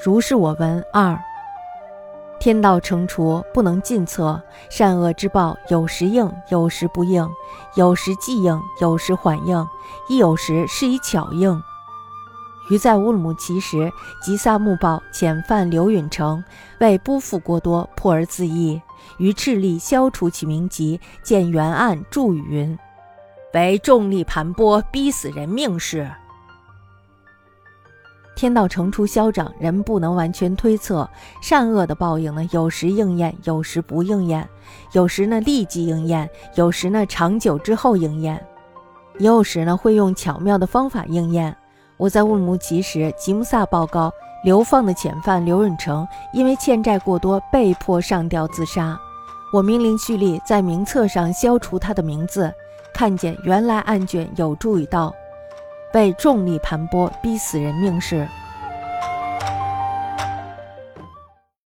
如是我闻二。天道惩处不能尽测，善恶之报有时应，有时不应，有时即应，有时缓应，亦有时是以巧应。于在乌鲁木齐时，吉萨木报遣犯刘允成，为不负过多，破而自缢。于赤力消除其名籍，见原案注语云：“为重力盘剥，逼死人命事。”天道惩处消长，人不能完全推测善恶的报应呢。有时应验，有时不应验；有时呢立即应验，有时呢长久之后应验；也有时呢会用巧妙的方法应验。我在乌鲁木齐时，吉木萨报告流放的遣犯刘润成，因为欠债过多，被迫上吊自杀。我命令蓄力在名册上消除他的名字，看见原来案卷有注意到。被重力盘剥，逼死人命事。